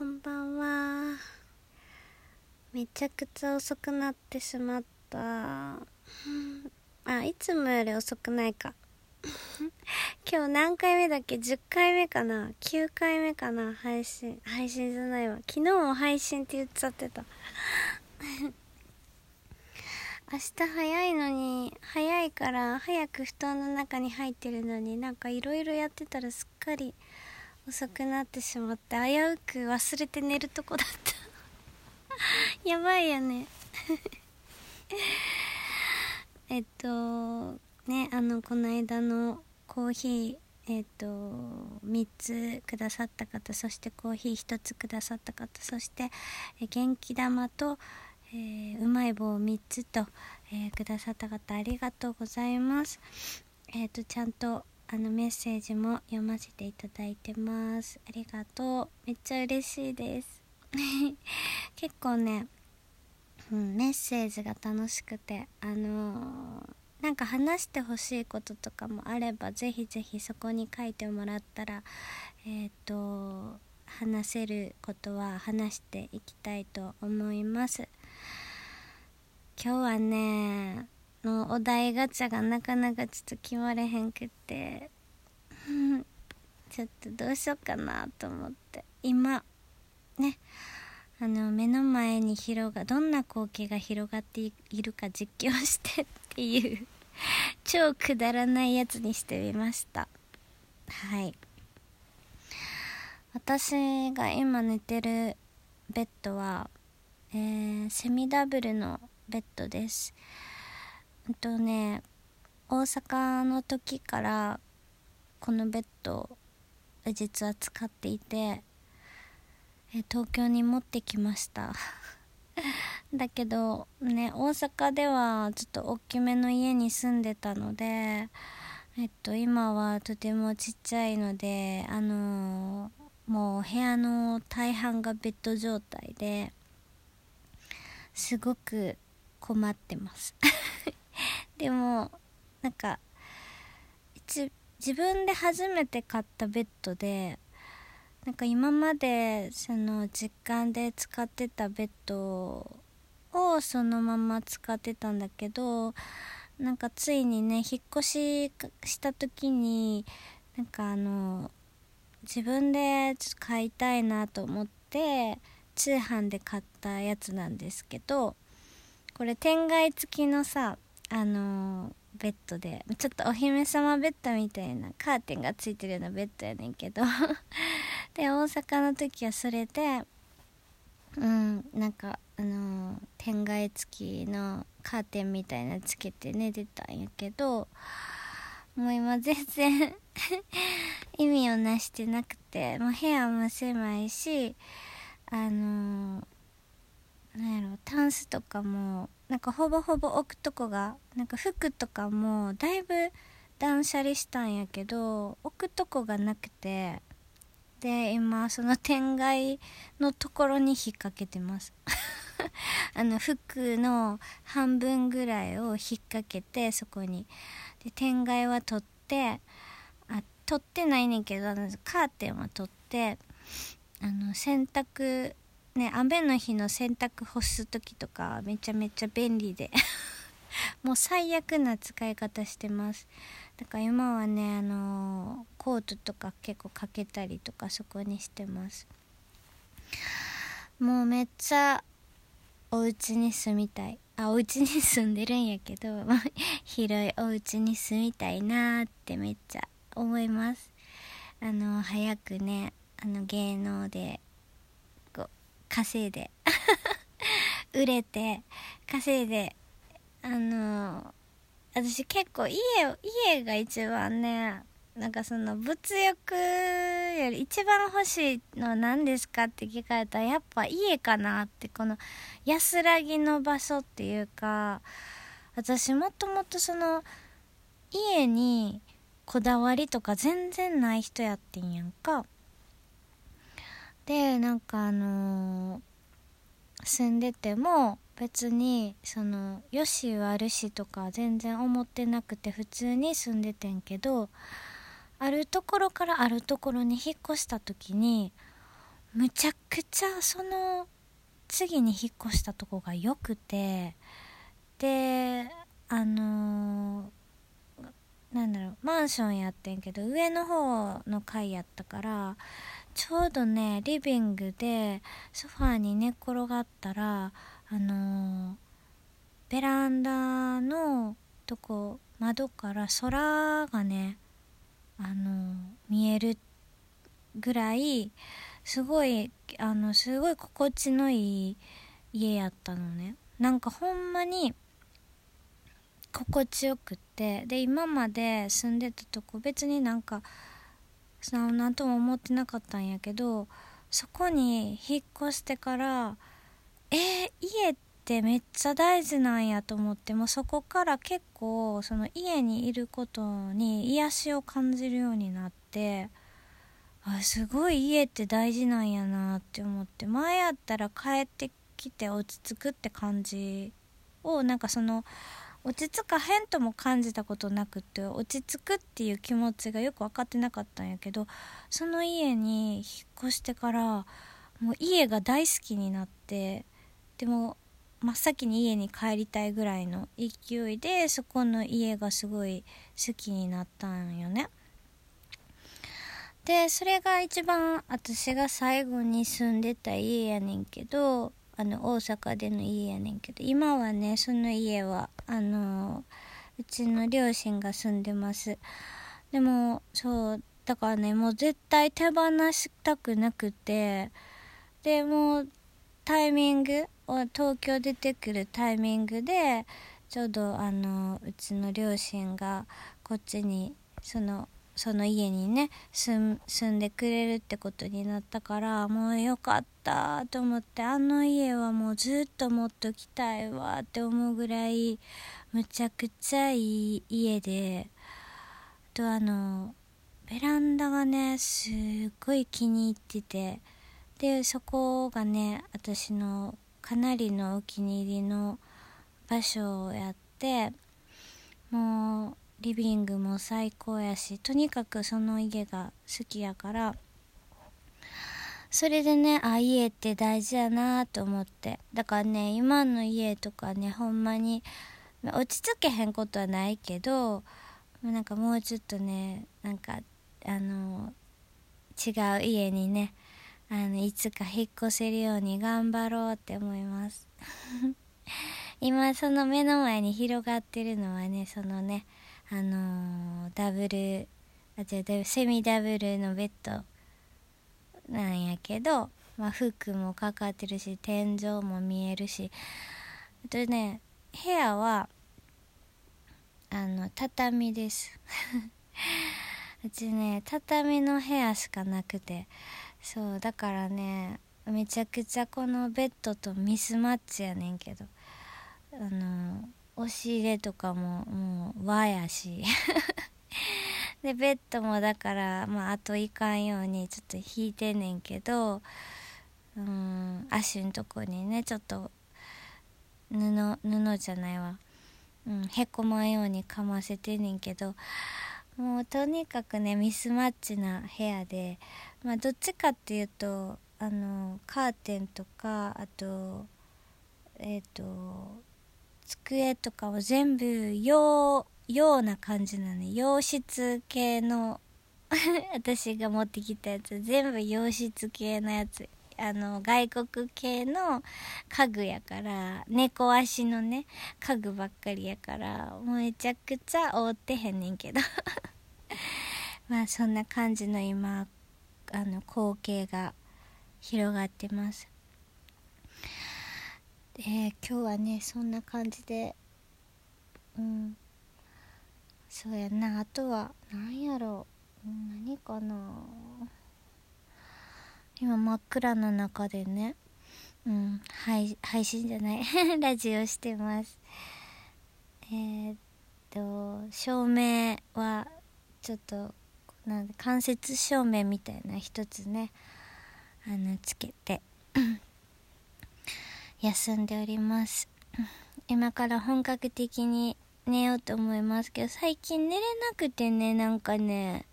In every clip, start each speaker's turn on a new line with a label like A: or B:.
A: こんばんは。めちゃくちゃ遅くなってしまった。あいつもより遅くないか。今日何回目だっけ？10回目かな？9回目かな？配信配信じゃないわ。昨日も配信って言っちゃってた。明日早いのに早いから早く布団の中に入ってるのになんかいろいろやってたらすっかり遅くなってしまって危うく忘れて寝るとこだった。やばいよね。えっとねあのこの間のコーヒーえっと3つくださった方そしてコーヒー1つくださった方そして元気玉と、えー、うまい棒3つと、えー、くださった方ありがとうございます。えっ、とちゃんとあのメッセージも読ませていただいてます。ありがとう。めっちゃ嬉しいです。結構ね、うん、メッセージが楽しくてあのー、なんか話してほしいこととかもあればぜひぜひそこに書いてもらったらえっ、ー、と話せることは話していきたいと思います。今日はねのお題ガチャがなかなかちょっと決まれへんくって。ちょっとどうしようかなと思って。今ね。あの目の前に広がどんな光景が広がっているか実況してっていう。超くだらないやつにしてみました。はい。私が今寝てるベッドは、えー、セミダブルのベッドです。えっとね大阪の時からこのベッドを実は使っていてえ東京に持ってきました。だけどね大阪ではちょっと大きめの家に住んでたのでえっと今はとてもちっちゃいのであのー、もう部屋の大半がベッド状態ですごく困ってます。でもなんか自分で初めて買ったベッドでなんか今までその実感で使ってたベッドをそのまま使ってたんだけどなんかついにね引っ越しした時になんかあの自分で買いたいなと思って通販で買ったやつなんですけどこれ天蓋付きのさあのベッドでちょっとお姫様ベッドみたいなカーテンがついてるようなベッドやねんけど。で大阪の時はそれでうんなんかあの、天蓋付きのカーテンみたいなつけて寝てたんやけどもう今全然 意味をなしてなくてもう部屋も狭いしあの、なんやろタンスとかもなんかほぼほぼ置くとこがなんか服とかもだいぶ断捨離したんやけど置くとこがなくてで今その天外のところに引っ掛けてます。あの服の半分ぐらいを引っ掛けてそこに。で天外は取ってあ取ってないねんけどカーテンは取ってあの洗濯ね雨の日の洗濯干す時とかめちゃめちゃ便利で。もう最悪な使い方してます。だから今はねあのー、コートとか結構かけたりとかそこにしてます。もうめっちゃお家に住みたい。あお家に住んでるんやけど 広いお家に住みたいなってめっちゃ思います。あの早くねあの芸能で稼いで 売れて稼いであの私結構家家が一番ねなんかその物欲より一番欲しいのは何ですかって聞かれたらやっぱ家かなってこの安らぎの場所っていうか私もともとその家にこだわりとか全然ない人やってんやんか。でなんかあのー、住んでても別にそのよし悪しとか全然思ってなくて普通に住んでてんけどあるところからあるところに引っ越した時にむちゃくちゃその次に引っ越したとこが良くてであのー、なんだろうマンションやってんけど上の方の階やったからちょうどねリビングでソファーに寝転がったらあのー、ベランダのとこ窓から空がねあの、見えるぐらいすごいあのすごい心地のいい家やったのね。なんかほんまに心地よくって。で今まで住んでたとこ別になんか何とも思ってなかったんやけどそこに引っ越してからえー、家ってめっちゃ大事なんやと思ってもそこから結構その家にいることに癒しを感じるようになってあすごい家って大事なんやなって思って前やったら帰ってきて落ち着くって感じをなんかその落ち着かへんとも感じたことなくて落ち着くっていう気持ちがよく分かってなかったんやけどその家に引っ越してからもう家が大好きになってでも真っ先に家に帰りたいぐらいの勢いでそこの家がすごい好きになったんよね。でそれが一番私が最後に住んでた家やねんけどあの大阪での家やねんけど今はねその家はあのうちの両親が住んでます。でもそうだからねもう絶対手放したくなくてでもうタイミング東京出てくるタイミングでちょうどあのうちの両親がこっちにそのその家にね住んでくれるってことになったからもうよかったと思ってあの家はもうずっと持っときたいわって思うぐらいむちゃくちゃいい家であとあのベランダがねすっごい気に入っててでそこがね私のかなりのお気に入りの場所をやってもうリビングも最高やしとにかくその家が好きやからそれでねあ家って大事やなと思って。だからね今の家とかねほんまに落ち着けへんことはないけどなんかもうちょっとねなんかあの違う家にねあのいつか引っ越せるように頑張ろうって思います。今その目の前に広がってるのはねそのねあのー、ダブルあ違うセミダブルのベッドなんやけど、まあ、フックもかかってるし天井も見えるしあとね部屋はあの畳です。うちね畳の部屋しかなくてそうだからねめちゃくちゃこのベッドとミスマッチやねんけどあの押し入れとかももう和やし。でベッドもだからまああといかんようにちょっと引いてんねんけどうん足のとこにねちょっと布布じゃないわ、うん、へこまんようにかませてんねんけどもうとにかくねミスマッチな部屋でまあどっちかっていうとあのカーテンとかあとえっ、ー、と机とかを全部洋洋な感じなの洋室系の 私が持ってきたやつ。全部洋室系のやつ。あの外国系の家具やから猫足のね家具ばっかりやからめちゃくちゃ覆ってへんねんけど。まあそんな感じの今あの光景が広がってます。で今日はねそんな感じでうん。そうやなあとは何やろう。何かな。今真っ暗の中でねうん配配信じゃない ラジオしてます。えー、っと照明はちょっとなん間接照明みたいな一つねあのつけて。休んでおります。今から本格的に寝ようと思いますけど最近寝れなくてねなんかね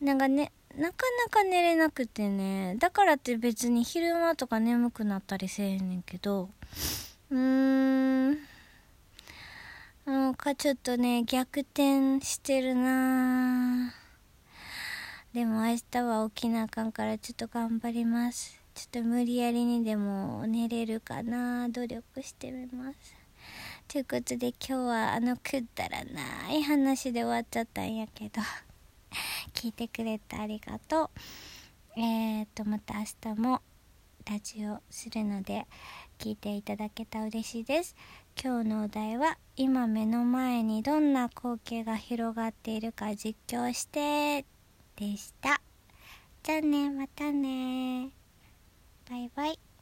A: なんかねなかなか寝れなくてねだからって別に昼間とか眠くなったりせえへんねんけどうーんなんかちょっとね逆転してるな。でも明日は起きなあかんからちょっと頑張ります。ちょっと無理やりにでも寝れるかな努力してみます。ということで今日はあのくだらない話で終わっちゃったんやけど。聞いてくれてありがとう。えー、っとまた明日もラジオするので聞いていただけたら嬉しいです。今日のお題は今目の前にどんな光景が広がっているか実況して。でした。じゃあねまたね。バイバイ。